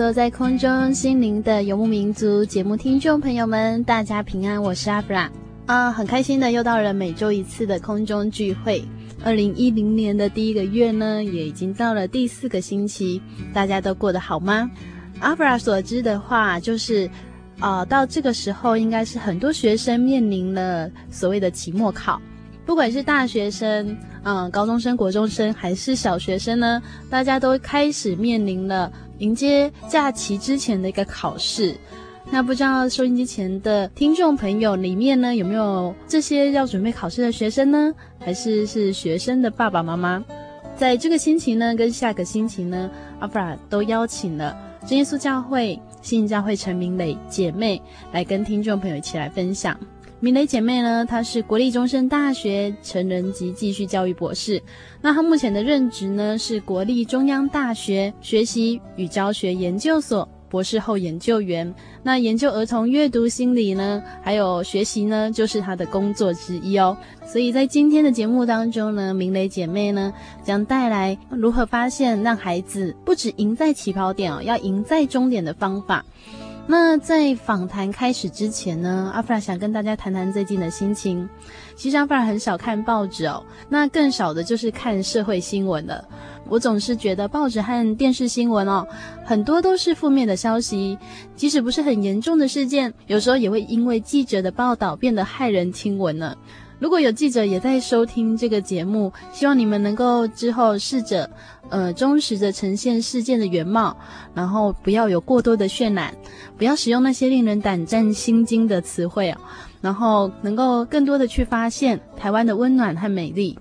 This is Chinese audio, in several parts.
所有在空中心灵的游牧民族节目听众朋友们，大家平安，我是阿弗拉啊，很开心的又到了每周一次的空中聚会。二零一零年的第一个月呢，也已经到了第四个星期，大家都过得好吗？阿弗拉所知的话，就是啊，到这个时候应该是很多学生面临了所谓的期末考，不管是大学生。嗯，高中生、国中生还是小学生呢？大家都开始面临了迎接假期之前的一个考试。那不知道收音机前的听众朋友里面呢，有没有这些要准备考试的学生呢？还是是学生的爸爸妈妈？在这个星期呢，跟下个星期呢，阿弗拉都邀请了真耶稣教会、新教会陈明磊姐妹来跟听众朋友一起来分享。明蕾姐妹呢，她是国立中山大学成人及继续教育博士。那她目前的任职呢，是国立中央大学学习与教学研究所博士后研究员。那研究儿童阅读心理呢，还有学习呢，就是她的工作之一哦。所以在今天的节目当中呢，明蕾姐妹呢，将带来如何发现让孩子不止赢在起跑点哦，要赢在终点的方法。那在访谈开始之前呢，阿弗拉想跟大家谈谈最近的心情。其实阿弗拉很少看报纸哦，那更少的就是看社会新闻了。我总是觉得报纸和电视新闻哦，很多都是负面的消息，即使不是很严重的事件，有时候也会因为记者的报道变得骇人听闻呢。如果有记者也在收听这个节目，希望你们能够之后试着，呃，忠实的呈现事件的原貌，然后不要有过多的渲染，不要使用那些令人胆战心惊的词汇哦，然后能够更多的去发现台湾的温暖和美丽。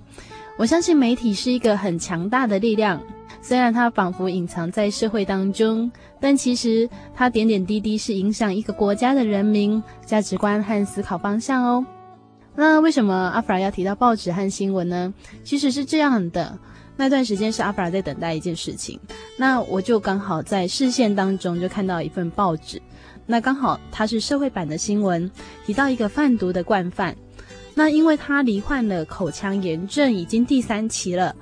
我相信媒体是一个很强大的力量，虽然它仿佛隐藏在社会当中，但其实它点点滴滴是影响一个国家的人民价值观和思考方向哦。那为什么阿弗拉要提到报纸和新闻呢？其实是这样的，那段时间是阿弗拉在等待一件事情，那我就刚好在视线当中就看到一份报纸，那刚好它是社会版的新闻，提到一个贩毒的惯犯，那因为他罹患了口腔炎症，已经第三期了，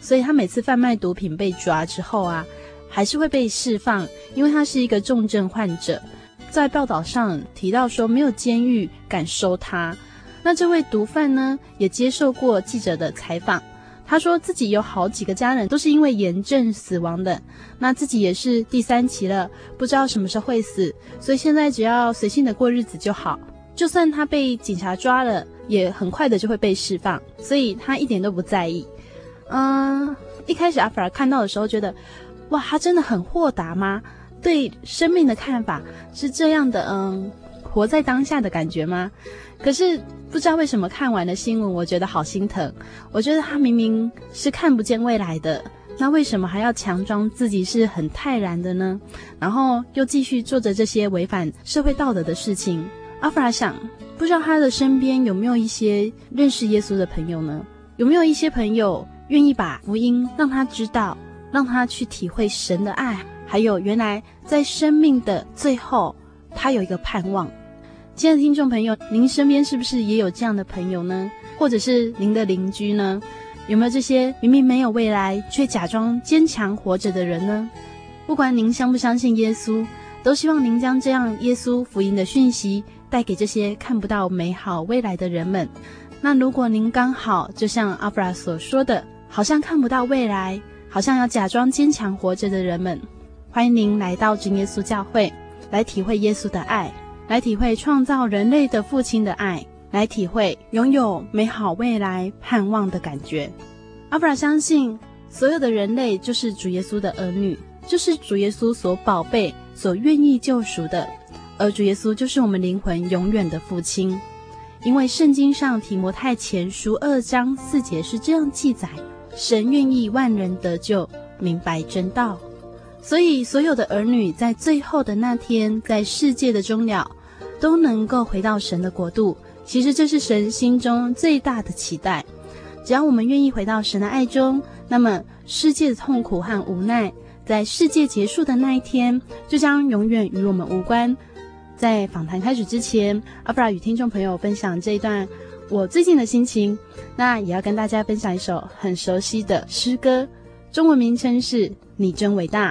所以他每次贩卖毒品被抓之后啊，还是会被释放，因为他是一个重症患者，在报道上提到说没有监狱敢收他。那这位毒贩呢，也接受过记者的采访。他说自己有好几个家人都是因为炎症死亡的，那自己也是第三期了，不知道什么时候会死，所以现在只要随性的过日子就好。就算他被警察抓了，也很快的就会被释放，所以他一点都不在意。嗯，一开始阿弗尔看到的时候觉得，哇，他真的很豁达吗？对生命的看法是这样的，嗯，活在当下的感觉吗？可是不知道为什么看完了新闻，我觉得好心疼。我觉得他明明是看不见未来的，那为什么还要强装自己是很泰然的呢？然后又继续做着这些违反社会道德的事情。阿弗拉想，不知道他的身边有没有一些认识耶稣的朋友呢？有没有一些朋友愿意把福音让他知道，让他去体会神的爱，还有原来在生命的最后，他有一个盼望。亲爱的听众朋友，您身边是不是也有这样的朋友呢？或者是您的邻居呢？有没有这些明明没有未来却假装坚强活着的人呢？不管您相不相信耶稣，都希望您将这样耶稣福音的讯息带给这些看不到美好未来的人们。那如果您刚好就像阿布拉所说的，好像看不到未来，好像要假装坚强活着的人们，欢迎您来到真耶稣教会，来体会耶稣的爱。来体会创造人类的父亲的爱，来体会拥有美好未来盼望的感觉。阿弗拉相信，所有的人类就是主耶稣的儿女，就是主耶稣所宝贝、所愿意救赎的，而主耶稣就是我们灵魂永远的父亲。因为圣经上提摩太前书二章四节是这样记载：神愿意万人得救，明白真道。所以，所有的儿女在最后的那天，在世界的终了，都能够回到神的国度。其实，这是神心中最大的期待。只要我们愿意回到神的爱中，那么世界的痛苦和无奈，在世界结束的那一天，就将永远与我们无关。在访谈开始之前，阿弗拉与听众朋友分享这一段我最近的心情。那也要跟大家分享一首很熟悉的诗歌，中文名称是《你真伟大》。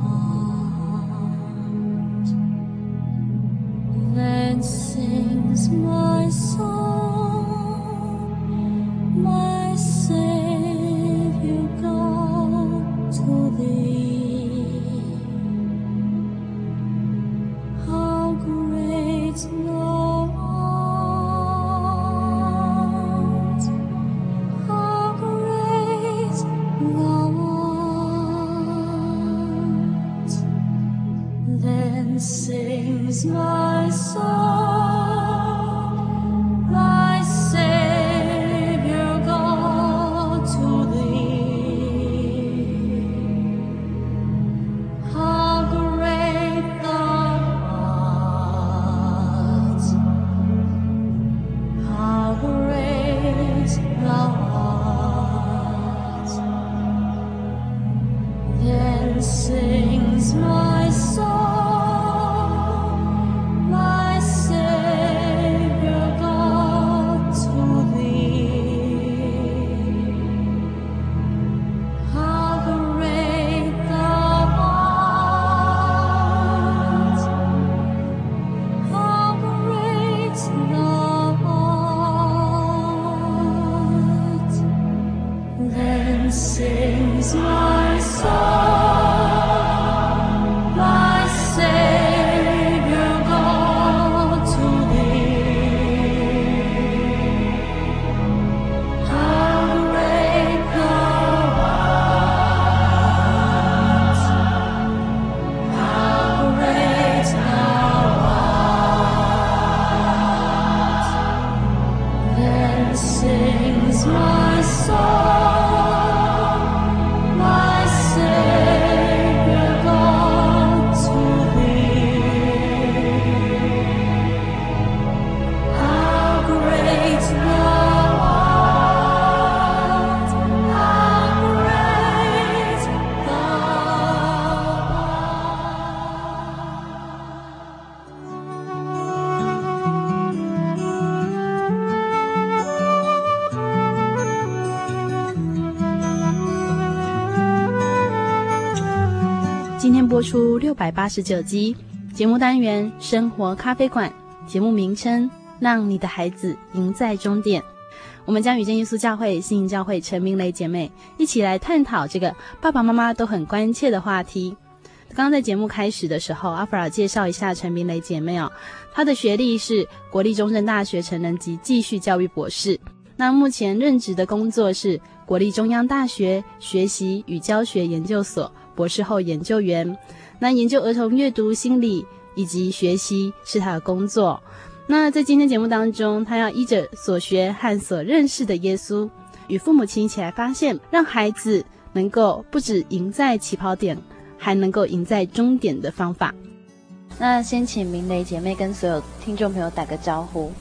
My Savior God, to thee. 六百八十九集节目单元《生活咖啡馆》，节目名称《让你的孩子赢在终点》。我们将与真耶稣教会、新营教会陈明雷姐妹一起来探讨这个爸爸妈妈都很关切的话题。刚刚在节目开始的时候，阿弗尔介绍一下陈明雷姐妹哦，她的学历是国立中正大学成人及继续教育博士。那目前任职的工作是国立中央大学学习与教学研究所。博士后研究员，那研究儿童阅读心理以及学习是他的工作。那在今天节目当中，他要依着所学和所认识的耶稣，与父母亲一起来发现，让孩子能够不止赢在起跑点，还能够赢在终点的方法。那先请明雷姐妹跟所有听众朋友打个招呼。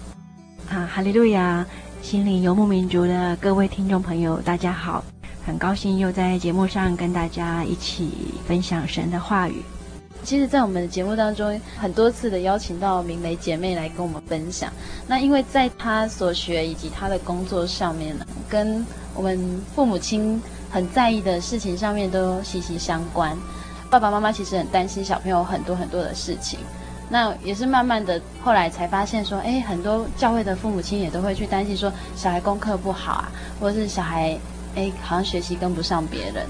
啊，哈利路亚！心灵游牧民族的各位听众朋友，大家好，很高兴又在节目上跟大家一起分享神的话语。其实，在我们的节目当中，很多次的邀请到明蕾姐妹来跟我们分享。那因为在她所学以及她的工作上面呢，跟我们父母亲很在意的事情上面都息息相关。爸爸妈妈其实很担心小朋友很多很多的事情。那也是慢慢的，后来才发现说，哎，很多教会的父母亲也都会去担心说，小孩功课不好啊，或者是小孩，哎，好像学习跟不上别人。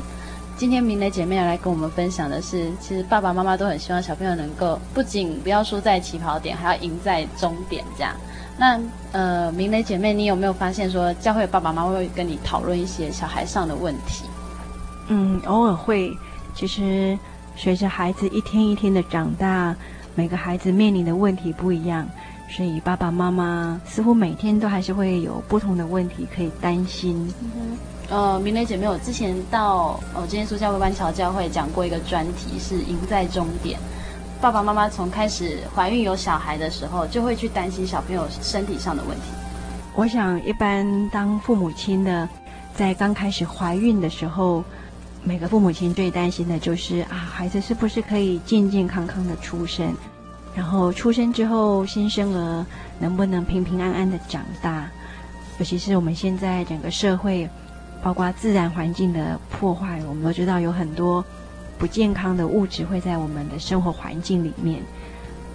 今天明蕾姐妹要来跟我们分享的是，其实爸爸妈妈都很希望小朋友能够不仅不要输在起跑点，还要赢在终点这样。那呃，明蕾姐妹，你有没有发现说，教会爸爸妈妈会跟你讨论一些小孩上的问题？嗯，偶尔会。其实随着孩子一天一天的长大，每个孩子面临的问题不一样，所以爸爸妈妈似乎每天都还是会有不同的问题可以担心。嗯呃，明蕾姐妹，我之前到呃，今天苏教会湾桥教会讲过一个专题，是赢在终点。爸爸妈妈从开始怀孕有小孩的时候，就会去担心小朋友身体上的问题。我想，一般当父母亲的，在刚开始怀孕的时候，每个父母亲最担心的就是啊，孩子是不是可以健健康康的出生，然后出生之后新生儿能不能平平安安的长大，尤其是我们现在整个社会。包括自然环境的破坏，我们都知道有很多不健康的物质会在我们的生活环境里面，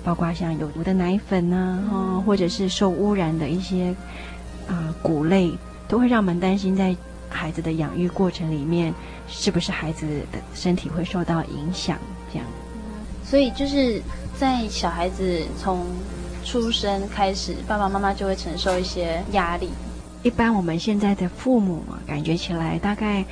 包括像有毒的奶粉啊，嗯、或者是受污染的一些啊、呃、谷类，都会让我们担心，在孩子的养育过程里面，是不是孩子的身体会受到影响？这样。所以就是在小孩子从出生开始，爸爸妈妈就会承受一些压力。一般我们现在的父母感觉起来，大概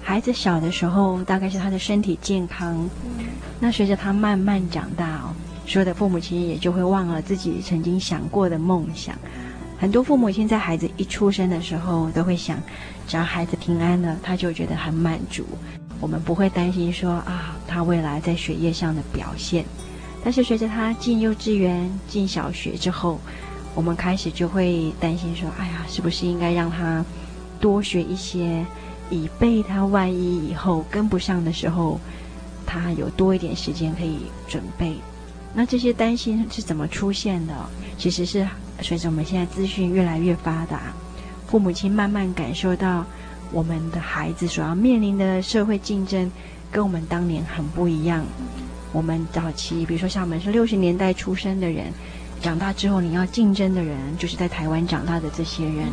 孩子小的时候，大概是他的身体健康。嗯、那随着他慢慢长大哦，所有的父母亲也就会忘了自己曾经想过的梦想。很多父母亲在孩子一出生的时候，都会想，只要孩子平安了，他就觉得很满足。我们不会担心说啊，他未来在学业上的表现。但是随着他进幼稚园、进小学之后，我们开始就会担心说：“哎呀，是不是应该让他多学一些，以备他万一以后跟不上的时候，他有多一点时间可以准备？”那这些担心是怎么出现的？其实是随着我们现在资讯越来越发达，父母亲慢慢感受到我们的孩子所要面临的社会竞争跟我们当年很不一样。我们早期，比如说像我们是六十年代出生的人。长大之后，你要竞争的人就是在台湾长大的这些人。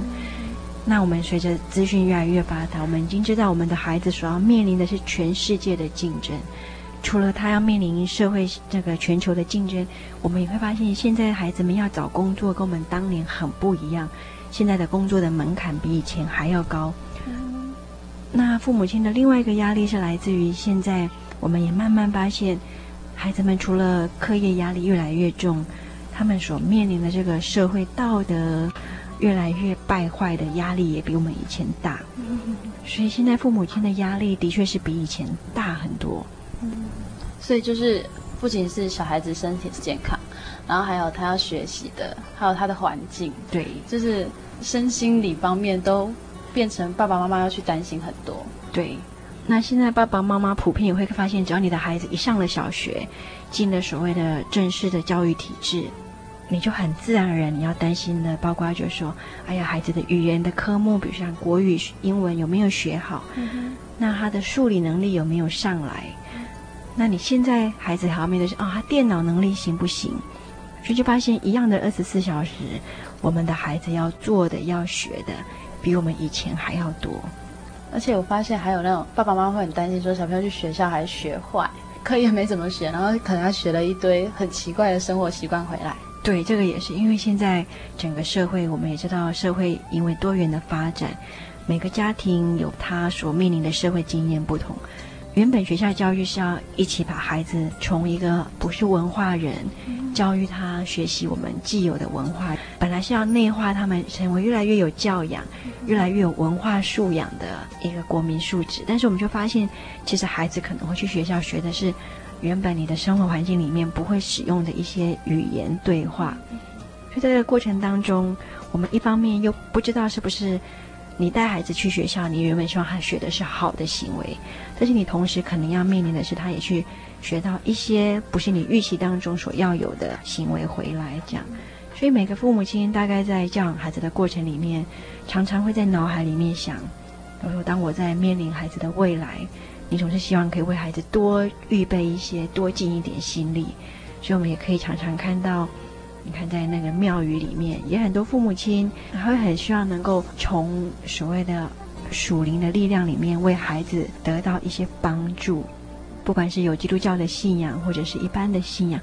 那我们随着资讯越来越发达，我们已经知道我们的孩子所要面临的是全世界的竞争。除了他要面临社会这个全球的竞争，我们也会发现，现在孩子们要找工作跟我们当年很不一样。现在的工作的门槛比以前还要高。那父母亲的另外一个压力是来自于现在，我们也慢慢发现，孩子们除了课业压力越来越重。他们所面临的这个社会道德越来越败坏的压力也比我们以前大，所以现在父母亲的压力的确是比以前大很多。所以就是不仅是小孩子身体健康，然后还有他要学习的，还有他的环境，对，就是身心理方面都变成爸爸妈妈要去担心很多。对，那现在爸爸妈妈普遍也会发现，只要你的孩子一上了小学，进了所谓的正式的教育体制。你就很自然而然，你要担心的，包括就是说，哎呀，孩子的语言的科目，比如像国语、英文有没有学好？嗯。那他的数理能力有没有上来？嗯。那你现在孩子还要面对是啊，他电脑能力行不行？所以就发现一样的二十四小时，我们的孩子要做的、要学的，比我们以前还要多。而且我发现还有那种爸爸妈妈会很担心，说小朋友去学校还学坏，课业没怎么学，然后可能他学了一堆很奇怪的生活习惯回来。对，这个也是因为现在整个社会，我们也知道，社会因为多元的发展，每个家庭有他所面临的社会经验不同，原本学校教育是要一起把孩子从一个不是文化人，教育他学习我们既有的文化，本来是要内化他们成为越来越有教养、越来越有文化素养的一个国民素质。但是我们就发现，其实孩子可能会去学校学的是原本你的生活环境里面不会使用的一些语言对话。所以在这个过程当中，我们一方面又不知道是不是。你带孩子去学校，你原本希望他学的是好的行为，但是你同时可能要面临的是，他也去学到一些不是你预期当中所要有的行为回来。这样，所以每个父母亲大概在教养孩子的过程里面，常常会在脑海里面想：我说，当我在面临孩子的未来，你总是希望可以为孩子多预备一些，多尽一点心力。所以我们也可以常常看到。你看，在那个庙宇里面，也很多父母亲还会很希望能够从所谓的属灵的力量里面为孩子得到一些帮助，不管是有基督教的信仰或者是一般的信仰，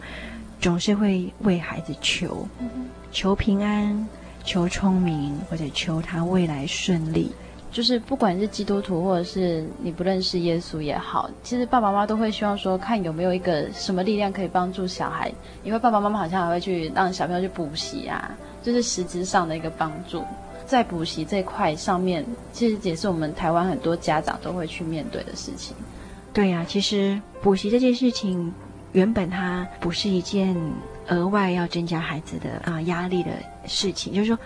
总是会为孩子求，求平安，求聪明，或者求他未来顺利。就是不管是基督徒，或者是你不认识耶稣也好，其实爸爸妈妈都会希望说，看有没有一个什么力量可以帮助小孩。因为爸爸妈妈好像还会去让小朋友去补习啊，就是实质上的一个帮助。在补习这块上面，其实也是我们台湾很多家长都会去面对的事情。对呀、其实补习这件事情，原本它不是一件额外要增加孩子的啊、压力的事情，就是说。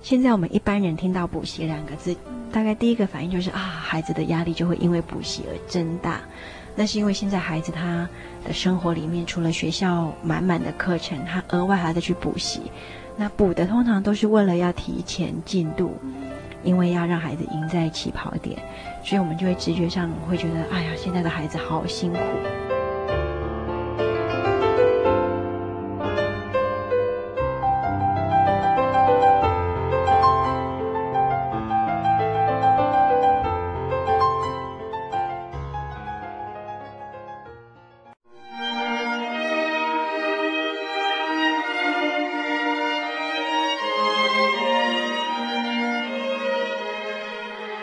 现在我们一般人听到补习两个字，大概第一个反应就是啊，孩子的压力就会因为补习而增大。那是因为现在孩子他的生活里面除了学校满满的课程，他额外还得去补习。那补的通常都是为了要提前进度，因为要让孩子赢在起跑点，所以我们就会直觉上会觉得，哎呀，现在的孩子好辛苦。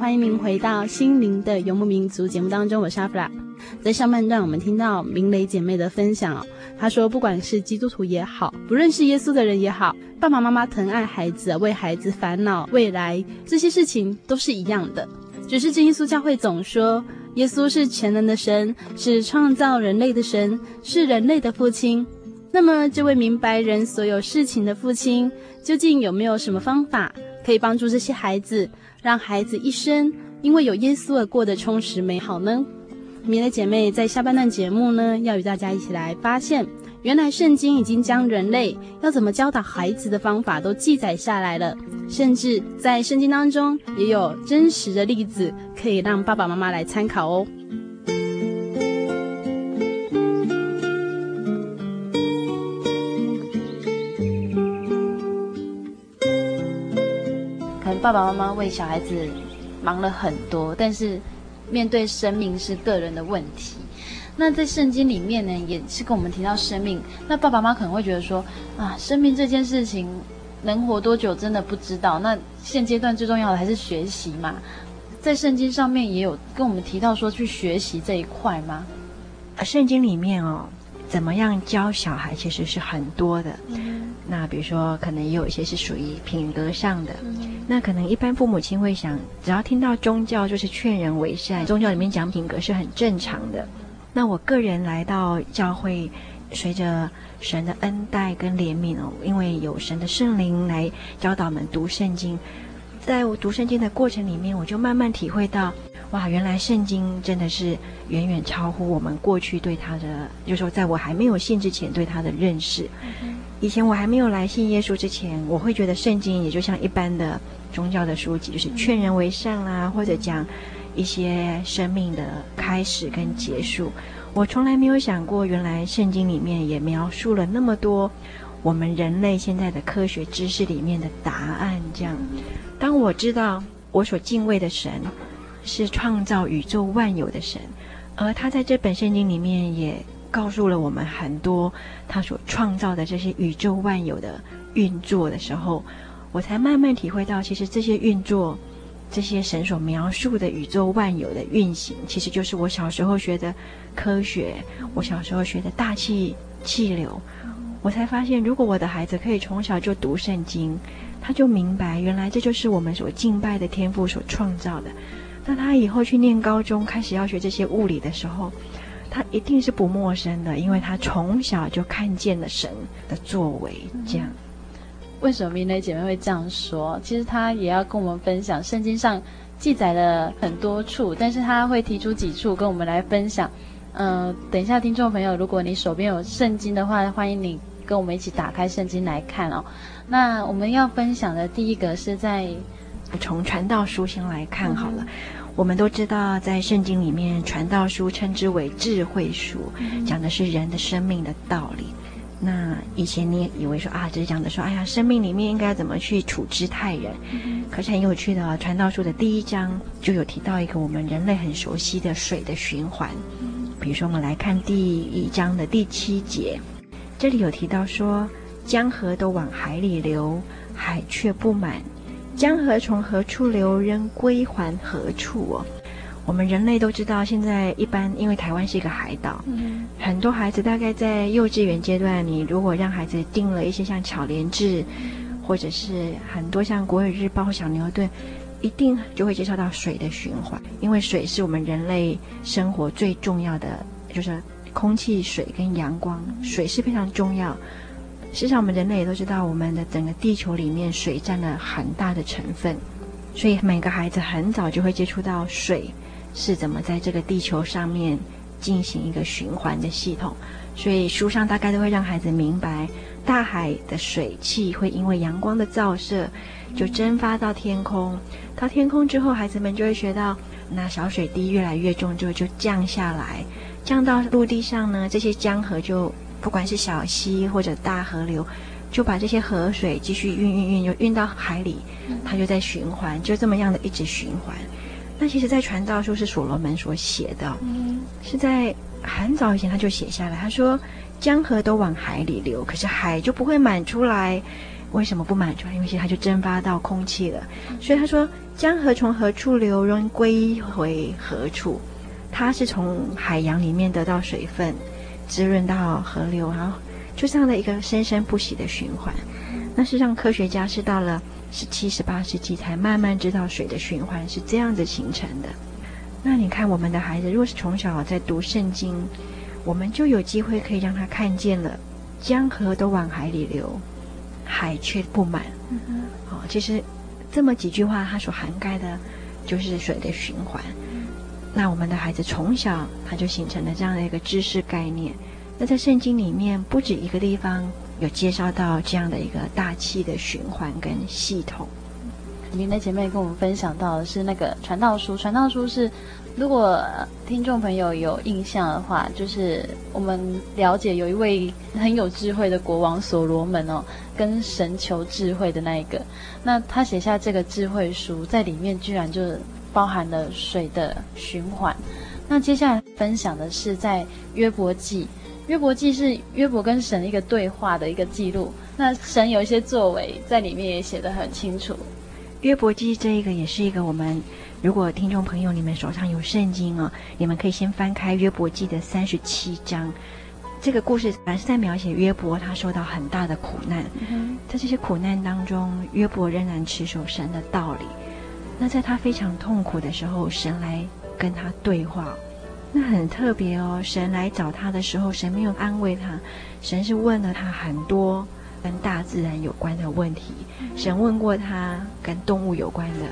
欢迎您回到《心灵的游牧民族》节目当中，我是阿弗拉。在上半段，我们听到明蕾姐妹的分享，她说，不管是基督徒也好，不认识耶稣的人也好，爸爸妈妈疼爱孩子，为孩子烦恼未来，这些事情都是一样的。只是真耶稣教会总说，耶稣是全能的神，是创造人类的神，是人类的父亲。那么，这位明白人所有事情的父亲，究竟有没有什么方法可以帮助这些孩子，让孩子一生因为有耶稣而过得充实美好呢？明的姐妹在下半段节目呢，要与大家一起来发现，原来圣经已经将人类要怎么教导孩子的方法都记载下来了，甚至在圣经当中也有真实的例子可以让爸爸妈妈来参考哦。爸爸妈妈为小孩子忙了很多，但是面对生命是个人的问题。那在圣经里面呢，也是跟我们提到生命。那爸爸妈妈可能会觉得说，啊，生命这件事情能活多久真的不知道。那现阶段最重要的还是学习嘛。在圣经上面也有跟我们提到说去学习这一块吗？圣经里面哦。怎么样教小孩其实是很多的，嗯、那比如说可能也有一些是属于品格上的，嗯、那可能一般父母亲会想，只要听到宗教就是劝人为善，宗教里面讲品格是很正常的。那我个人来到教会，随着神的恩待跟怜悯哦，因为有神的圣灵来教导我们读圣经，在我读圣经的过程里面，我就慢慢体会到。哇，原来圣经真的是远远超乎我们过去对它的，就是说，在我还没有信之前对它的认识。以前我还没有来信耶稣之前，我会觉得圣经也就像一般的宗教的书籍，就是劝人为善啦，或者讲一些生命的开始跟结束。我从来没有想过，原来圣经里面也描述了那么多我们人类现在的科学知识里面的答案。这样，当我知道我所敬畏的神。是创造宇宙万有的神，而他在这本圣经里面也告诉了我们很多他所创造的这些宇宙万有的运作的时候，我才慢慢体会到，其实这些运作，这些神所描述的宇宙万有的运行，其实就是我小时候学的科学，我小时候学的大气气流。我才发现，如果我的孩子可以从小就读圣经，他就明白，原来这就是我们所敬拜的天父所创造的。那他以后去念高中，开始要学这些物理的时候，他一定是不陌生的，因为他从小就看见了神的作为。这样，为什么明磊姐妹会这样说？其实她也要跟我们分享，圣经上记载了很多处，但是她会提出几处跟我们来分享。嗯、呃，等一下，听众朋友，如果你手边有圣经的话，欢迎你跟我们一起打开圣经来看哦。那我们要分享的第一个是在。从传道书先来看好了，嗯、我们都知道，在圣经里面，传道书称之为智慧书，嗯、讲的是人的生命的道理。那以前你也以为说啊，只是讲的说，哎呀，生命里面应该怎么去处之泰然。嗯、可是很有趣的哦，传道书的第一章就有提到一个我们人类很熟悉的水的循环。嗯、比如说，我们来看第一章的第七节，这里有提到说，江河都往海里流，海却不满。江河从何处流，仍归还何处哦？我们人类都知道，现在一般因为台湾是一个海岛，嗯、很多孩子大概在幼稚园阶段，你如果让孩子定了一些像巧连智，嗯、或者是很多像国语日报、小牛顿，一定就会介绍到水的循环，因为水是我们人类生活最重要的，就是空气、水跟阳光，水是非常重要。事实上，我们人类也都知道，我们的整个地球里面水占了很大的成分，所以每个孩子很早就会接触到水是怎么在这个地球上面进行一个循环的系统。所以书上大概都会让孩子明白，大海的水汽会因为阳光的照射，就蒸发到天空。到天空之后，孩子们就会学到，那小水滴越来越重之后就降下来，降到陆地上呢，这些江河就。不管是小溪或者大河流，就把这些河水继续运运运，就运到海里，它就在循环，就这么样的一直循环。那其实，在传道书是所罗门所写的，是在很早以前他就写下来，他说江河都往海里流，可是海就不会满出来，为什么不满出来？因为其实它就蒸发到空气了。所以他说，江河从何处流，仍归回何处？它是从海洋里面得到水分，滋润到河流，然后就这样的一个生生不息的循环。那事实上，科学家是到了十七、十八世纪才慢慢知道水的循环是这样子形成的。那你看，我们的孩子如果是从小在读圣经，我们就有机会可以让他看见了江河都往海里流，海却不满。嗯。哦，其实这么几句话，它所涵盖的，就是水的循环。那我们的孩子从小他就形成了这样的一个知识概念。那在圣经里面，不止一个地方有介绍到这样的一个大气的循环跟系统。您的姐妹跟我们分享到的是那个传道书，传道书是，如果听众朋友有印象的话，就是我们了解有一位很有智慧的国王所罗门哦，跟神求智慧的那一个，那他写下这个智慧书，在里面居然就包含了水的循环。那接下来分享的是在约伯记，约伯记是约伯跟神一个对话的一个记录，那神有一些作为在里面也写得很清楚。约伯记这一个也是一个我们，如果听众朋友你们手上有圣经哦，你们可以先翻开约伯记的三十七章。这个故事本来是在描写约伯他受到很大的苦难，在这些苦难当中，约伯仍然持守神的道理。那在他非常痛苦的时候，神来跟他对话，那很特别哦。神来找他的时候，神没有安慰他，神是问了他很多。跟大自然有关的问题，神问过他跟动物有关的，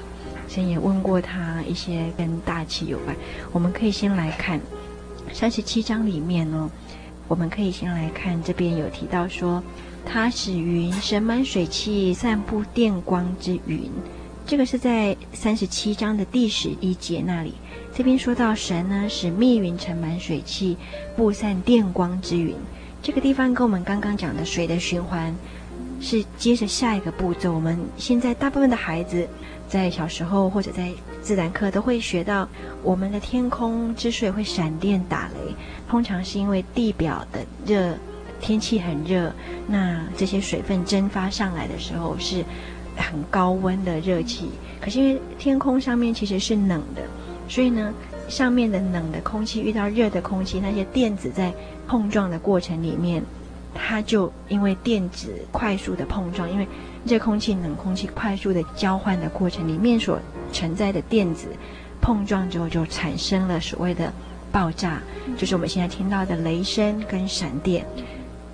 神也问过他一些跟大气有关。我们可以先来看三十七章里面呢，我们可以先来看这边有提到说，他使云神满水汽，散布电光之云。这个是在三十七章的第十一节那里，这边说到神呢使密云盛满水汽，布散电光之云。这个地方跟我们刚刚讲的水的循环是接着下一个步骤。我们现在大部分的孩子在小时候或者在自然课都会学到，我们的天空之所以会闪电打雷，通常是因为地表的热，天气很热，那这些水分蒸发上来的时候是很高温的热气。可是因为天空上面其实是冷的，所以呢，上面的冷的空气遇到热的空气，那些电子在碰撞的过程里面，它就因为电子快速的碰撞，因为热空气、冷空气快速的交换的过程里面所存在的电子碰撞之后，就产生了所谓的爆炸，就是我们现在听到的雷声跟闪电。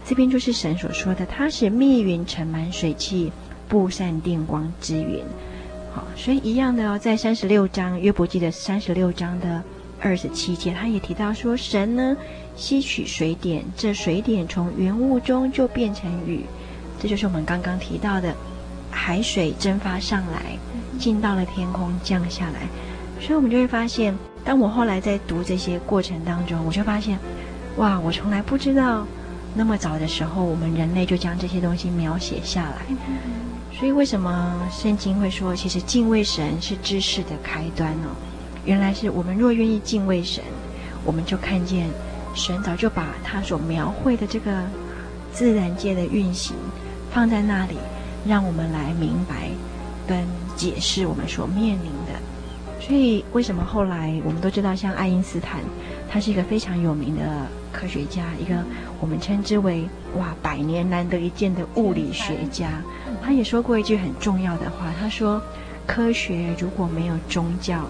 这边就是神所说的，它是密云盛满水汽，布散电光之云。好，所以一样的哦，在三十六章约伯记的三十六章的二十七节，他也提到说，神呢。吸取水点，这水点从云雾中就变成雨，这就是我们刚刚提到的海水蒸发上来，进到了天空降下来。所以，我们就会发现，当我后来在读这些过程当中，我就发现，哇，我从来不知道那么早的时候，我们人类就将这些东西描写下来。所以，为什么圣经会说，其实敬畏神是知识的开端呢？原来是我们若愿意敬畏神，我们就看见。神早就把他所描绘的这个自然界的运行放在那里，让我们来明白跟解释我们所面临的。所以，为什么后来我们都知道，像爱因斯坦，他是一个非常有名的科学家，一个我们称之为“哇，百年难得一见”的物理学家。他也说过一句很重要的话，他说：“科学如果没有宗教，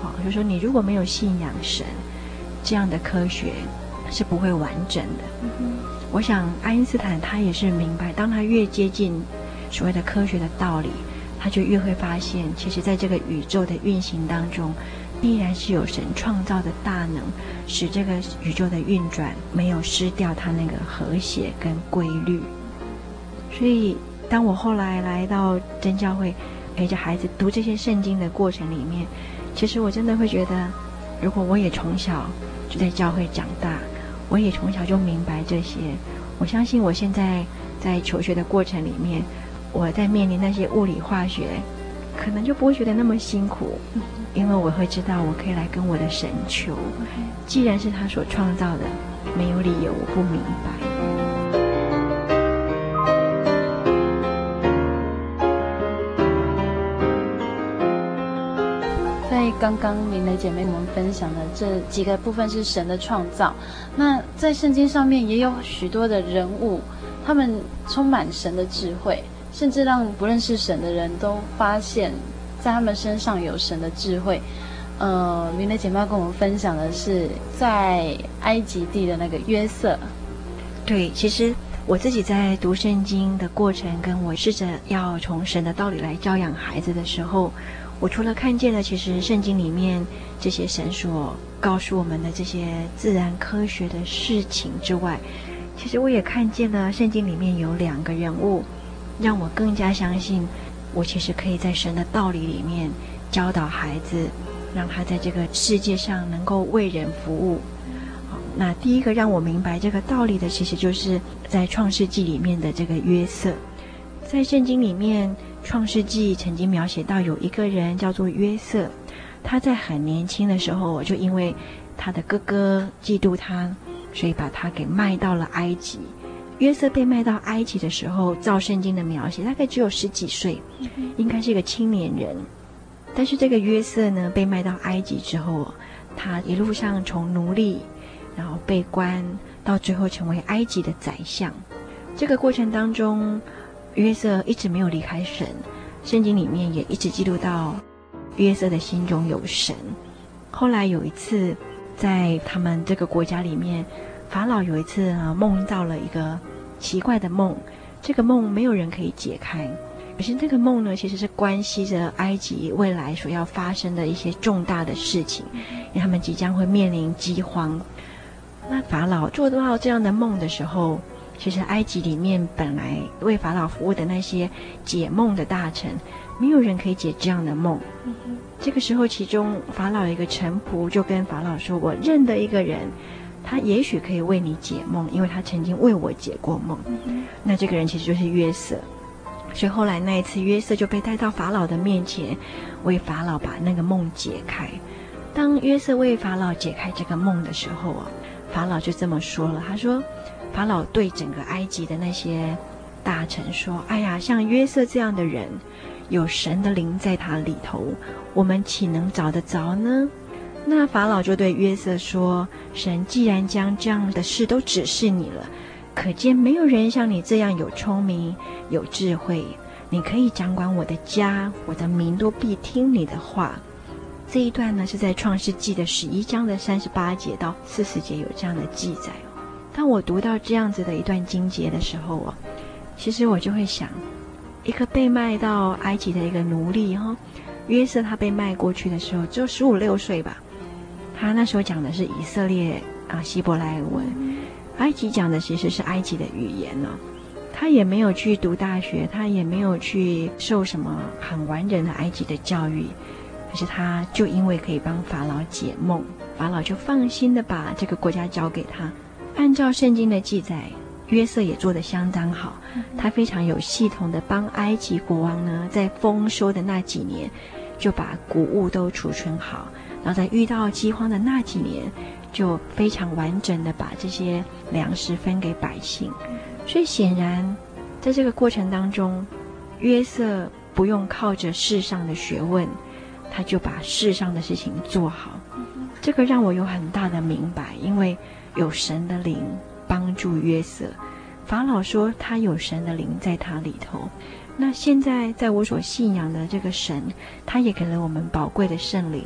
好，就是说你如果没有信仰神。”这样的科学是不会完整的。嗯。我想，爱因斯坦他也是明白，当他越接近所谓的科学的道理，他就越会发现，其实在这个宇宙的运行当中，必然是有神创造的大能，使这个宇宙的运转没有失掉它那个和谐跟规律。所以，当我后来来到真教会，陪着孩子读这些圣经的过程里面，其实我真的会觉得，如果我也从小。就在教会长大，我也从小就明白这些。我相信我现在在求学的过程里面，我在面临那些物理化学，可能就不会觉得那么辛苦。因为我会知道我可以来跟我的神求。既然是他所创造的没有理由我不明白。在刚刚明磊姐妹们分享的这几个部分是神的创造那在圣经上面也有许多的人物他们充满神的智慧。甚至让不认识神的人都发现，在他们身上有神的智慧。呃，明蕾姐妹要跟我们分享的是在埃及地的那个约瑟。对，其实我自己在读圣经的过程，跟我试着要从神的道理来教养孩子的时候，我除了看见了其实圣经里面这些神所告诉我们的这些自然科学的事情之外，其实我也看见了圣经里面有两个人物，让我更加相信，我其实可以在神的道理里面教导孩子，让他在这个世界上能够为人服务。好，那第一个让我明白这个道理的，其实就是在创世纪里面的这个约瑟，在圣经里面。创世纪曾经描写到有一个人叫做约瑟，他在很年轻的时候就因为他的哥哥嫉妒他，所以把他给卖到了埃及。约瑟被卖到埃及的时候，照圣经的描写，大概只有十几岁，应该是一个青年人。但是这个约瑟呢，被卖到埃及之后，他一路上从奴隶，然后被关，到最后成为埃及的宰相。这个过程当中。约瑟一直没有离开神，圣经里面也一直记录到约瑟的心中有神。后来有一次，在他们这个国家里面，法老有一次啊梦到了一个奇怪的梦，这个梦没有人可以解开。可是这个梦呢，其实是关系着埃及未来所要发生的一些重大的事情，因为他们即将会面临饥荒。那法老做到这样的梦的时候，其实埃及里面本来为法老服务的那些解梦的大臣，没有人可以解这样的梦。嗯、这个时候，其中法老有一个臣仆就跟法老说：“我认得一个人，他也许可以为你解梦，因为他曾经为我解过梦。”那这个人其实就是约瑟。所以后来那一次，约瑟就被带到法老的面前，为法老把那个梦解开。当约瑟为法老解开这个梦的时候啊，法老就这么说了：“他说。”法老对整个埃及的那些大臣说：“哎呀，像约瑟这样的人，有神的灵在他里头，我们岂能找得着呢？”那法老就对约瑟说：“神既然将这样的事都指示你了，可见没有人像你这样有聪明、有智慧。你可以掌管我的家，我的民都必听你的话。”这一段呢，是在创世纪的十一章的三十八节到四十节有这样的记载。当我读到这样子的一段经节的时候哦，其实我就会想，一个被卖到埃及的一个奴隶哈，约瑟他被卖过去的时候只有十五六岁吧，他那时候讲的是以色列啊希伯来文，埃及讲的其实是埃及的语言呢，他也没有去读大学，他也没有去受什么很完整的埃及的教育，可是他就因为可以帮法老解梦，法老就放心的把这个国家交给他。按照圣经的记载，约瑟也做得相当好。他非常有系统的帮埃及国王呢，在丰收的那几年，就把谷物都储存好；然后在遇到饥荒的那几年，就非常完整的把这些粮食分给百姓。所以显然，在这个过程当中，约瑟不用靠着世上的学问，他就把世上的事情做好。这个让我有很大的明白，因为。有神的灵帮助约瑟，法老说他有神的灵在他里头。那现在在我所信仰的这个神，他也给了我们宝贵的圣灵。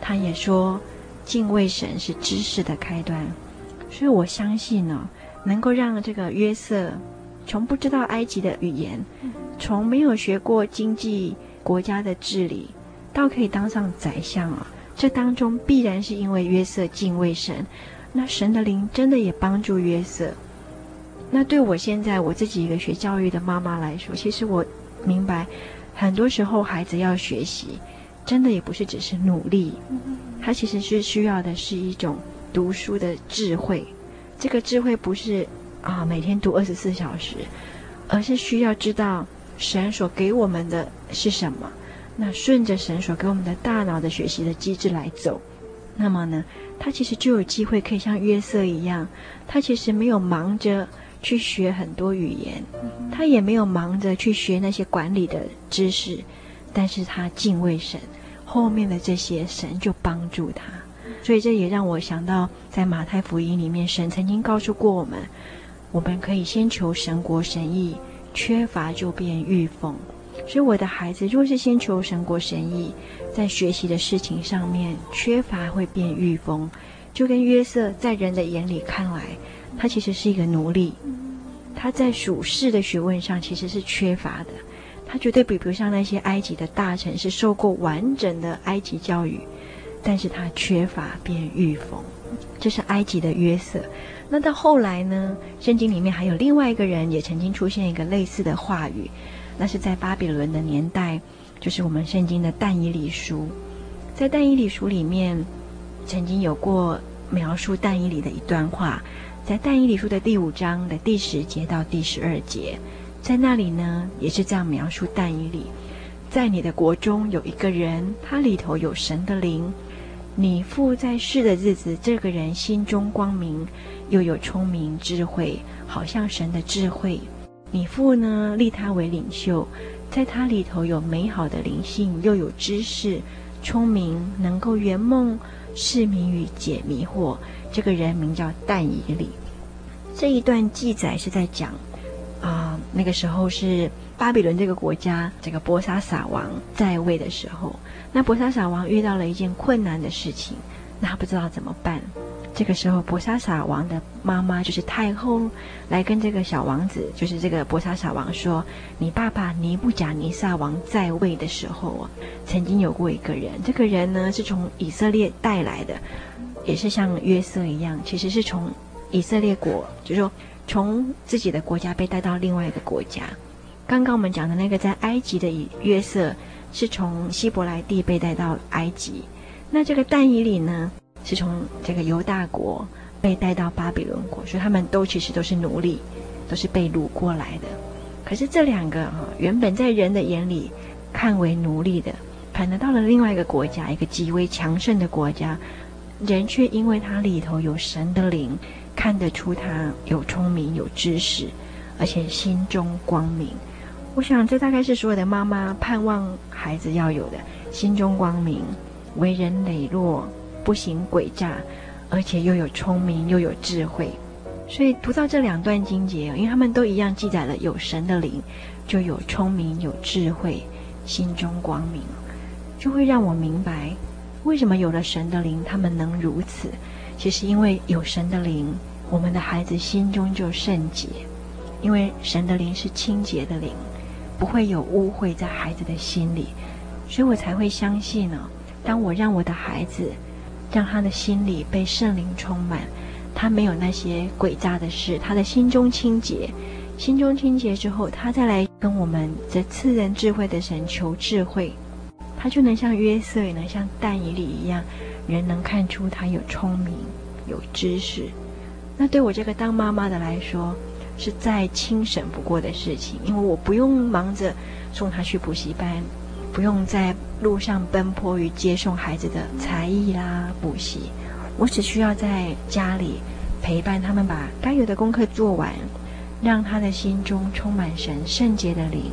他也说敬畏神是知识的开端。所以我相信呢，能够让这个约瑟从不知道埃及的语言，从没有学过经济国家的治理，到可以当上宰相啊，这当中必然是因为约瑟敬畏神。那神的灵真的也帮助约瑟。那对我现在我自己一个学教育的妈妈来说，其实我明白，很多时候孩子要学习，真的也不是只是努力，他其实是需要的是一种读书的智慧。这个智慧不是啊每天读二十四小时，而是需要知道神所给我们的是什么，那顺着神所给我们的大脑的学习的机制来走。那么呢，他其实就有机会可以像约瑟一样，他其实没有忙着去学很多语言，他也没有忙着去学那些管理的知识，但是他敬畏神，后面的这些神就帮助他。所以这也让我想到，在马太福音里面，神曾经告诉过我们，我们可以先求神国神意，缺乏就变御风。所以我的孩子，若是先求神国神意，在学习的事情上面缺乏会变御风，就跟约瑟在人的眼里看来，他其实是一个奴隶，他在属世的学问上其实是缺乏的，他绝对比不上那些埃及的大臣是受过完整的埃及教育。但是他缺乏变御风，这是埃及的约瑟。那到后来呢？圣经里面还有另外一个人，也曾经出现一个类似的话语，那是在巴比伦的年代，就是我们圣经的但以理书。在但以理书里面，曾经有过描述但以理的一段话，在但以理书的第五章的第十节到第十二节，在那里呢，也是这样描述但以理：在你的国中有一个人，他里头有神的灵。你父在世的日子，这个人心中光明，又有聪明智慧，好像神的智慧。你父呢，立他为领袖，在他里头有美好的灵性，又有知识，聪明，能够圆梦，释谜语，解迷惑。这个人名叫但以理。这一段记载是在讲啊，那个时候是巴比伦这个国家，这个波沙撒王在位的时候。那波沙撒王遇到了一件困难的事情，那他不知道怎么办。这个时候，博沙撒王的妈妈就是太后，来跟这个小王子，就是这个博沙撒王说：“你爸爸尼布甲尼撒王在位的时候啊，曾经有过一个人，这个人呢是从以色列带来的，也是像约瑟一样，其实是从以色列国，就是说从自己的国家被带到另外一个国家。刚刚我们讲的那个在埃及的约瑟。”是从希伯来地被带到埃及，那这个但以理呢，是从这个犹大国被带到巴比伦国，所以他们都其实都是奴隶，都是被掳过来的。可是这两个啊，原本在人的眼里看为奴隶的，反而到了另外一个国家，一个极为强盛的国家，人却因为他里头有神的灵，看得出他有聪明、有知识，而且心中光明。我想，这大概是所有的妈妈盼望孩子要有的：心中光明，为人磊落，不行诡诈，而且又有聪明又有智慧。所以读到这两段经节，因为他们都一样记载了有神的灵，就有聪明有智慧，心中光明，就会让我明白，为什么有了神的灵，他们能如此。其实因为有神的灵，我们的孩子心中就圣洁，因为神的灵是清洁的灵。不会有污秽在孩子的心里，所以我才会相信呢。当我让我的孩子，让他的心里被圣灵充满，他没有那些诡诈的事，他的心中清洁，心中清洁之后，他再来跟我们这赐人智慧的神求智慧，他就能像约瑟，也能像但以理一样，人能看出他有聪明、有知识。那对我这个当妈妈的来说，是再轻省不过的事情，因为我不用忙着送他去补习班，不用在路上奔波于接送孩子的才艺啦、补习，我只需要在家里陪伴他们，把该有的功课做完，让他的心中充满神圣洁的灵，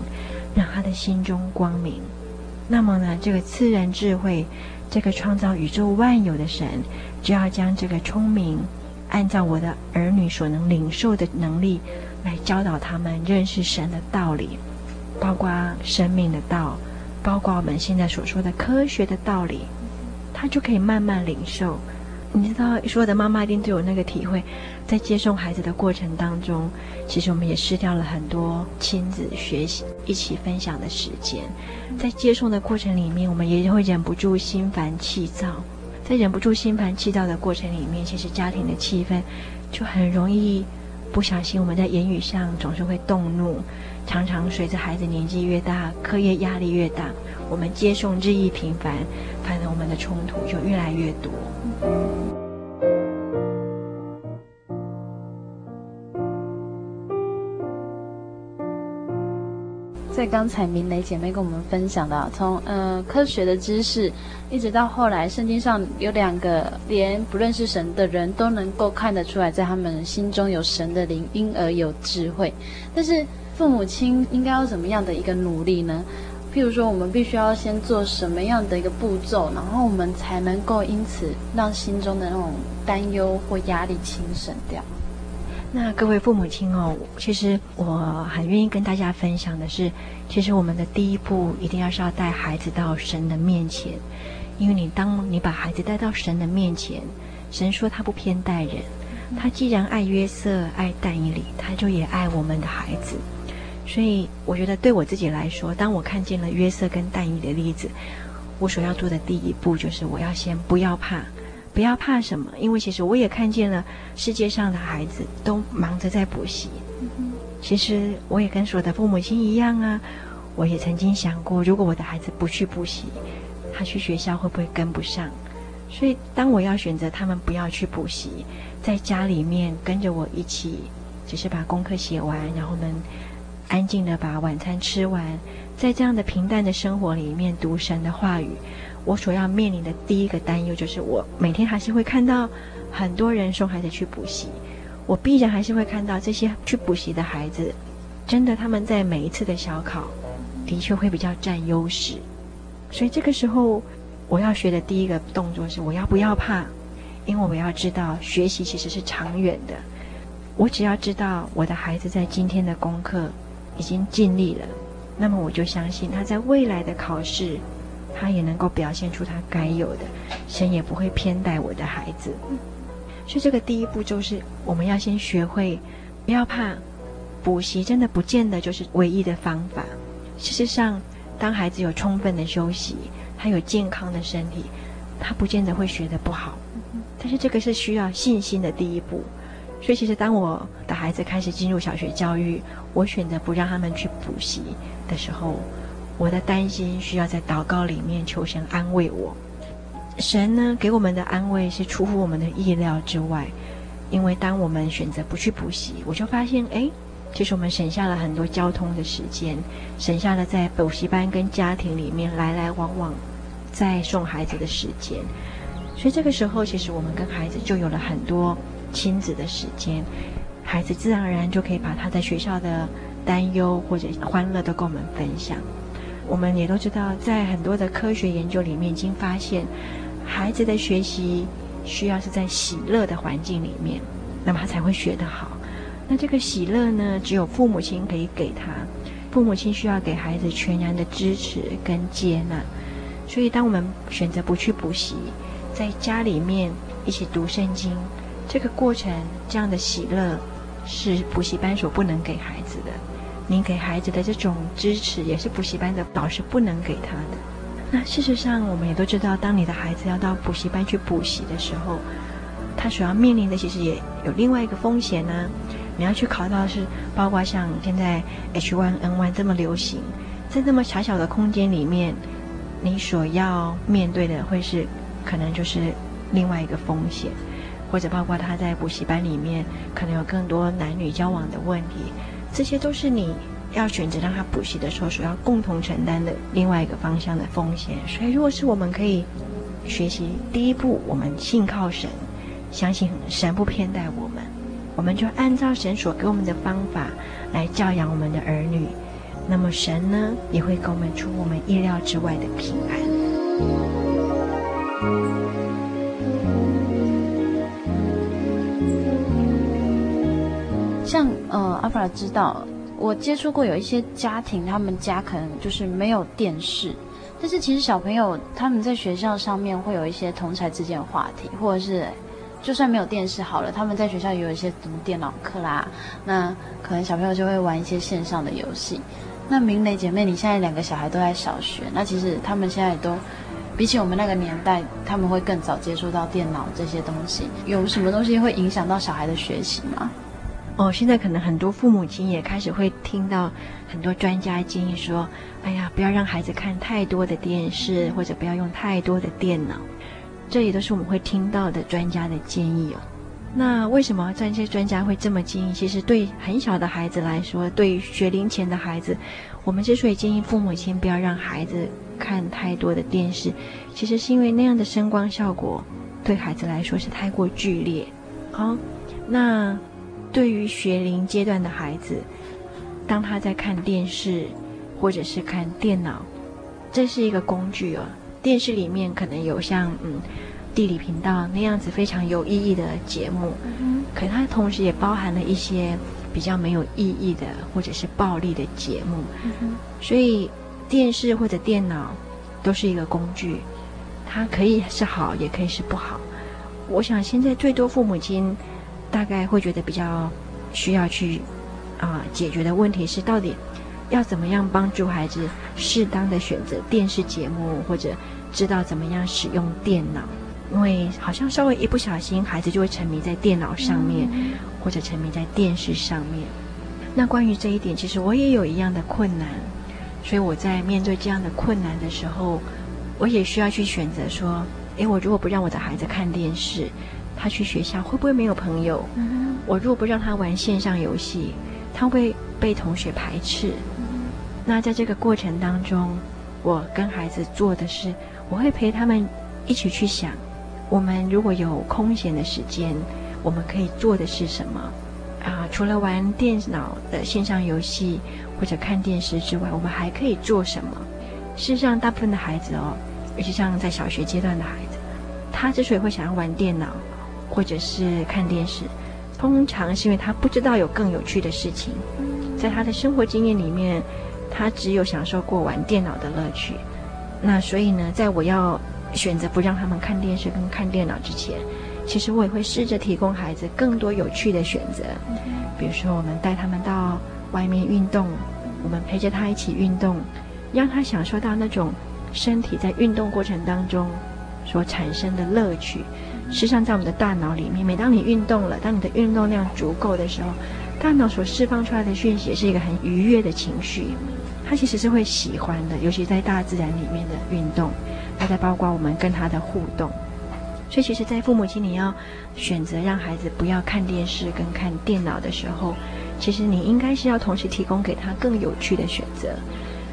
让他的心中光明。那么呢，这个赐人智慧，这个创造宇宙万有的神，就要将这个聪明。按照我的儿女所能领受的能力，来教导他们认识神的道理，包括生命的道，包括我们现在所说的科学的道理，他就可以慢慢领受。你知道，所有的妈妈一定都有那个体会，在接送孩子的过程当中，其实我们也失掉了很多亲子学习、一起分享的时间。在接送的过程里面，我们也会忍不住心烦气躁。在忍不住心烦气躁的过程里面，其实家庭的气氛就很容易不小心，我们在言语上总是会动怒。常常随着孩子年纪越大，课业压力越大，我们接送日益频繁，反而我们的冲突就越来越多。在刚才明雷姐妹跟我们分享的，从呃科学的知识，一直到后来圣经上有两个连不认识神的人都能够看得出来，在他们心中有神的灵，因而有智慧。但是父母亲应该要怎么样的一个努力呢？譬如说，我们必须要先做什么样的一个步骤，然后我们才能够因此让心中的那种担忧或压力轻省掉。那各位父母亲哦，其实我很愿意跟大家分享的是，其实我们的第一步一定要是要带孩子到神的面前，因为你当你把孩子带到神的面前，神说他不偏待人，他既然爱约瑟、爱但以理，他就也爱我们的孩子。所以我觉得对我自己来说，当我看见了约瑟跟但以理的例子，我所要做的第一步就是我要先不要怕。不要怕什么，因为其实我也看见了世界上的孩子都忙着在补习。其实我也跟所有的父母亲一样啊，我也曾经想过，如果我的孩子不去补习，他去学校会不会跟不上？所以当我要选择他们不要去补习，在家里面跟着我一起，只是把功课写完，然后我们安静的把晚餐吃完，在这样的平淡的生活里面读神的话语。我所要面临的第一个担忧就是，我每天还是会看到很多人送孩子去补习，我必然还是会看到这些去补习的孩子，真的他们在每一次的小考，的确会比较占优势。所以这个时候，我要学的第一个动作是，我要不要怕？因为我要知道，学习其实是长远的。我只要知道我的孩子在今天的功课已经尽力了，那么我就相信他在未来的考试。他也能够表现出他该有的，神也不会偏待我的孩子。所以这个第一步就是我们要先学会，不要怕，补习真的不见得就是唯一的方法。事实上，当孩子有充分的休息，他有健康的身体，他不见得会学得不好。但是这个是需要信心的第一步。所以其实当我的孩子开始进入小学教育，我选择不让他们去补习的时候。我的担心需要在祷告里面求神安慰我。神呢，给我们的安慰是出乎我们的意料之外，因为当我们选择不去补习，我就发现，哎，其实我们省下了很多交通的时间，省下了在补习班跟家庭里面来来往往在送孩子的时间。所以这个时候，其实我们跟孩子就有了很多亲子的时间，孩子自然而然就可以把他在学校的担忧或者欢乐都跟我们分享。我们也都知道，在很多的科学研究里面，已经发现，孩子的学习需要是在喜乐的环境里面，那么他才会学得好。那这个喜乐呢，只有父母亲可以给他。父母亲需要给孩子全然的支持跟接纳。所以，当我们选择不去补习，在家里面一起读圣经，这个过程，这样的喜乐，是补习班所不能给孩子的。您给孩子的这种支持，也是补习班的老师不能给他的。那事实上，我们也都知道，当你的孩子要到补习班去补习的时候，他所要面临的其实也有另外一个风险呢。你要去考到是，包括像现在 H1N1 这么流行，在这么狭小的空间里面，你所要面对的会是可能就是另外一个风险，或者包括他在补习班里面可能有更多男女交往的问题。这些都是你要选择让他补习的时候所要共同承担的另外一个方向的风险。所以，如果是我们可以学习第一步，我们信靠神，相信神不偏待我们，我们就按照神所给我们的方法来教养我们的儿女，那么神呢也会给我们出我们意料之外的平安。像呃，阿弗拉知道，我接触过有一些家庭，他们家可能就是没有电视，但是其实小朋友他们在学校上面会有一些同才之间的话题，或者是就算没有电视好了，他们在学校也有一些什么电脑课啦，那可能小朋友就会玩一些线上的游戏。那明蕾姐妹，你现在两个小孩都在小学，那其实他们现在都比起我们那个年代，他们会更早接触到电脑这些东西，有什么东西会影响到小孩的学习吗？哦，现在可能很多父母亲也开始会听到很多专家建议说：“哎呀，不要让孩子看太多的电视，或者不要用太多的电脑。”这也都是我们会听到的专家的建议哦。那为什么这些专家会这么建议？其实对很小的孩子来说，对于学龄前的孩子，我们之所以建议父母亲不要让孩子看太多的电视，其实是因为那样的声光效果对孩子来说是太过剧烈。好，那。对于学龄阶段的孩子，当他在看电视或者是看电脑，这是一个工具哦。电视里面可能有像嗯地理频道那样子非常有意义的节目，嗯，可它同时也包含了一些比较没有意义的或者是暴力的节目，嗯，所以电视或者电脑都是一个工具，它可以是好，也可以是不好。我想现在最多父母亲大概会觉得比较需要去啊、呃、解决的问题是到底。要怎么样帮助孩子适当的选择电视节目，或者知道怎么样使用电脑？因为好像稍微一不小心，孩子就会沉迷在电脑上面，或者沉迷在电视上面。那关于这一点，其实我也有一样的困难，所以我在面对这样的困难的时候，我也需要去选择说：诶，我如果不让我的孩子看电视，他去学校会不会没有朋友？我如果不让他玩线上游戏，他会被同学排斥？那在这个过程当中，我跟孩子做的是，我会陪他们一起去想，我们如果有空闲的时间，我们可以做的是什么？啊，除了玩电脑的线上游戏或者看电视之外，我们还可以做什么？事实上，大部分的孩子哦，尤其像在小学阶段的孩子，他之所以会想要玩电脑或者是看电视，通常是因为他不知道有更有趣的事情，在他的生活经验里面。他只有享受过玩电脑的乐趣，那所以呢，在我要选择不让他们看电视跟看电脑之前，其实我也会试着提供孩子更多有趣的选择。比如说，我们带他们到外面运动，我们陪着他一起运动，让他享受到那种身体在运动过程当中所产生的乐趣。实际上，在我们的大脑里面，每当你运动了，当你的运动量足够的时候，大脑所释放出来的讯息是一个很愉悦的情绪。他其实是会喜欢的，尤其在大自然里面的运动，那再包括我们跟他的互动。所以，其实，在父母亲你要选择让孩子不要看电视跟看电脑的时候，其实你应该是要同时提供给他更有趣的选择。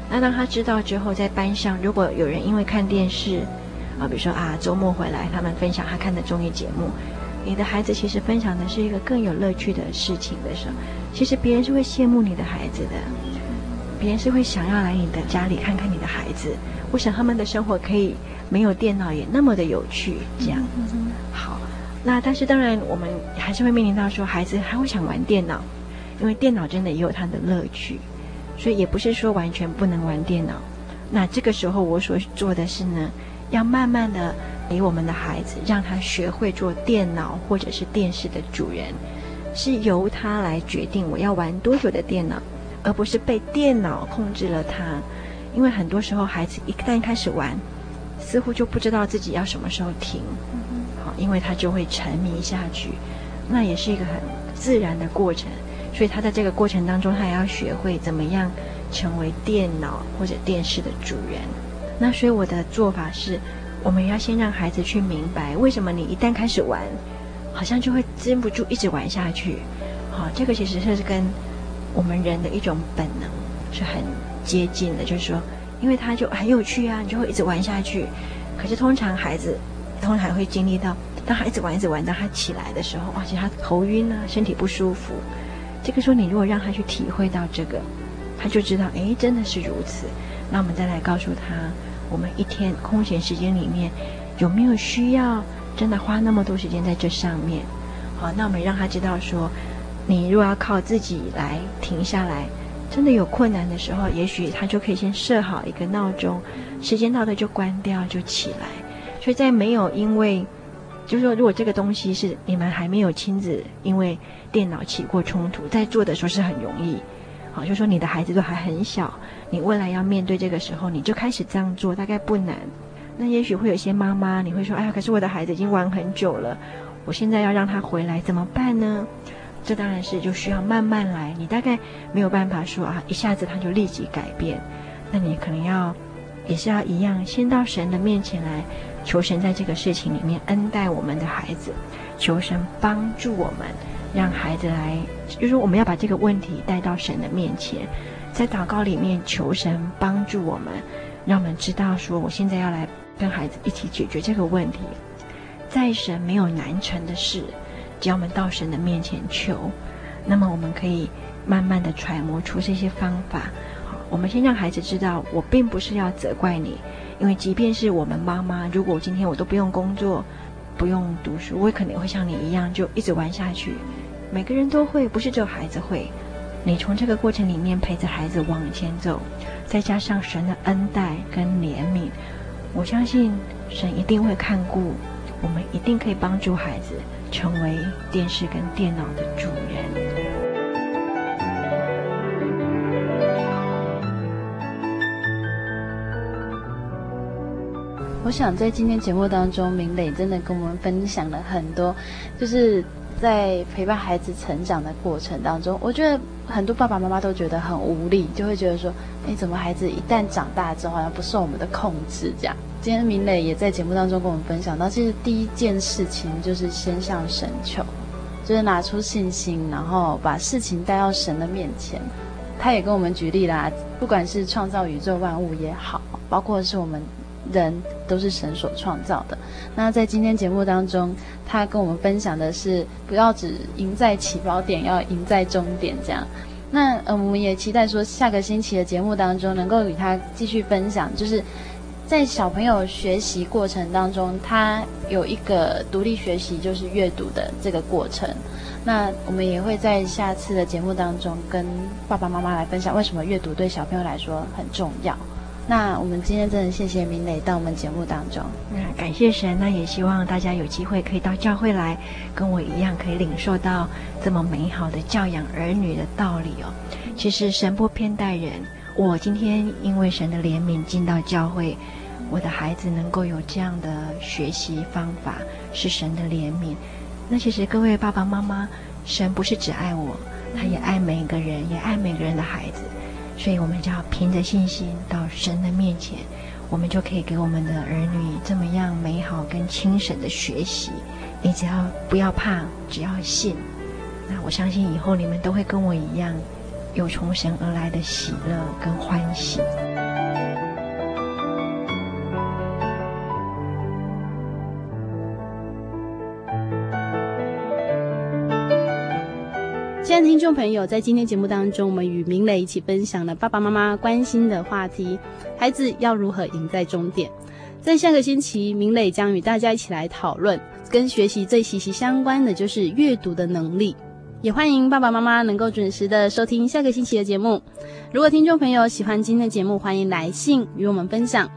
那当他知道之后，在班上如果有人因为看电视啊，比如说啊周末回来，他们分享他看的综艺节目，你的孩子其实分享的是一个更有乐趣的事情的时候，其实别人是会羡慕你的孩子的。别人是会想要来你的家里看看你的孩子，我想他们的生活可以没有电脑也那么的有趣。这样，好，那但是当然我们还是会面临到说，孩子还会想玩电脑，因为电脑真的也有它的乐趣，所以也不是说完全不能玩电脑。那这个时候我所做的是呢，要慢慢的给我们的孩子，让他学会做电脑或者是电视的主人，是由他来决定我要玩多久的电脑。而不是被电脑控制了他，因为很多时候孩子一旦开始玩，似乎就不知道自己要什么时候停，好，因为他就会沉迷下去，那也是一个很自然的过程。所以他在这个过程当中，他也要学会怎么样成为电脑或者电视的主人。那所以我的做法是，我们要先让孩子去明白，为什么你一旦开始玩，好像就会禁不住一直玩下去。好，这个其实是跟。我们人的一种本能是很接近的，就是说，因为他就很有趣啊，你就会一直玩下去。可是通常孩子通常会经历到，当他一直玩一直玩，当他起来的时候，哇，其实他头晕啊，身体不舒服。这个时候，你如果让他去体会到这个，他就知道，哎，真的是如此。那我们再来告诉他，我们一天空闲时间里面有没有需要真的花那么多时间在这上面？好，那我们让他知道说。你如果要靠自己来停下来，真的有困难的时候，也许他就可以先设好一个闹钟，时间到了就关掉，就起来。所以在没有因为，就是说，如果这个东西是你们还没有亲自因为电脑起过冲突，在做的时候是很容易。好，就说你的孩子都还很小，你未来要面对这个时候，你就开始这样做，大概不难。那也许会有一些妈妈，你会说，哎呀，可是我的孩子已经玩很久了，我现在要让他回来怎么办呢？这当然是就需要慢慢来，你大概没有办法说啊，一下子他就立即改变。那你可能要，也是要一样，先到神的面前来，求神在这个事情里面恩待我们的孩子，求神帮助我们，让孩子来，就是我们要把这个问题带到神的面前，在祷告里面求神帮助我们，让我们知道说，我现在要来跟孩子一起解决这个问题，在神没有难成的事。只要我们到神的面前求，那么我们可以慢慢的揣摩出这些方法，好我们先让孩子知道，我并不是要责怪你，因为即便是我们妈妈，如果今天我都不用工作，不用读书，我也可能会像你一样，就一直玩下去。每个人都会，不是只有孩子会。你从这个过程里面陪着孩子往前走，再加上神的恩待跟怜悯，我相信神一定会看顾，我们一定可以帮助孩子成为电视跟电脑的主人。我想在今天节目当中，明磊真的跟我们分享了很多，就是在陪伴孩子成长的过程当中，我觉得很多爸爸妈妈都觉得很无力，就会觉得说，哎，怎么孩子一旦长大之后，好像不受我们的控制这样。今天明磊也在节目当中跟我们分享到，其实第一件事情就是先向神求，就是拿出信心，然后把事情带到神的面前。他也跟我们举例啦，不管是创造宇宙万物也好，包括是我们。人都是神所创造的。那在今天节目当中，他跟我们分享的是，不要只赢在起跑点，要赢在终点。这样，那嗯，我们也期待说，下个星期的节目当中，能够与他继续分享，就是在小朋友学习过程当中，他有一个独立学习，就是阅读的这个过程。那我们也会在下次的节目当中，跟爸爸妈妈来分享，为什么阅读对小朋友来说很重要。那我们今天真的谢谢明磊到我们节目当中。那感谢神，那也希望大家有机会可以到教会来，跟我一样可以领受到这么美好的教养儿女的道理哦。其实神不偏待人，我今天因为神的怜悯进到教会，我的孩子能够有这样的学习方法，是神的怜悯。那其实各位爸爸妈妈，神不是只爱我，他也爱每一个人，也爱每个人的孩子。所以，我们只要凭着信心到神的面前，我们就可以给我们的儿女这么样美好跟清醒的学习。你只要不要怕，只要信，那我相信以后你们都会跟我一样，有从神而来的喜乐跟欢喜。听众朋友，在今天节目当中，我们与明磊一起分享了爸爸妈妈关心的话题：孩子要如何赢在终点。在下个星期，明磊将与大家一起来讨论跟学习最息息相关的，就是阅读的能力。也欢迎爸爸妈妈能够准时的收听下个星期的节目。如果听众朋友喜欢今天的节目，欢迎来信与我们分享，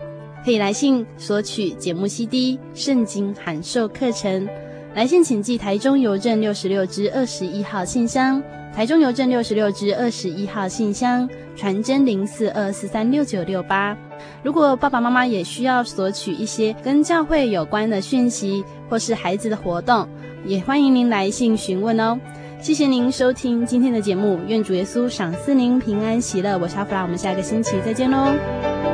可以来信索取节目 CD、圣经函授课程。来信请寄台中邮政六十六支二十一号信箱，台中邮政六十六支二十一号信箱，传真零四二四三六九六八。如果爸爸妈妈也需要索取一些跟教会有关的讯息，或是孩子的活动，也欢迎您来信询问哦。谢谢您收听今天的节目，愿主耶稣赏赐您平安喜乐。我是阿弗拉，我们下个星期再见喽。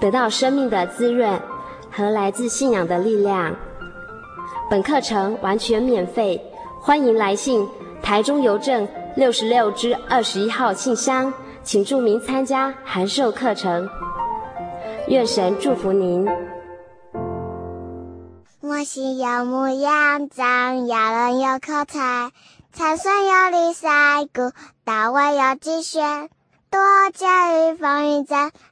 得到生命的滋润和来自信仰的力量。本课程完全免费，欢迎来信台中邮政六十六支二十一号信箱，请注明参加函授课程。愿神祝福您。我心有牧羊长，羊人有口才，参孙有礼赛鼓，大卫有击弦，多加与风云战。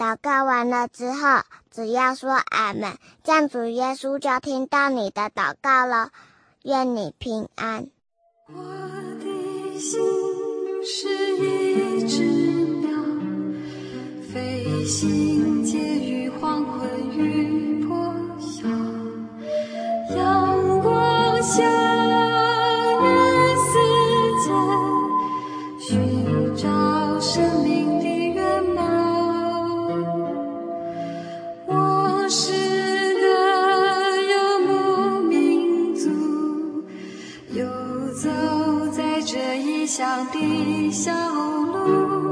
祷告完了之后，只要说阿门，这样主耶稣就听到你的祷告了。愿你平安。我的心是一只鸟，飞行介于黄昏与破晓，阳光下。寻找生命是的，游牧民族游走在这异乡的小路。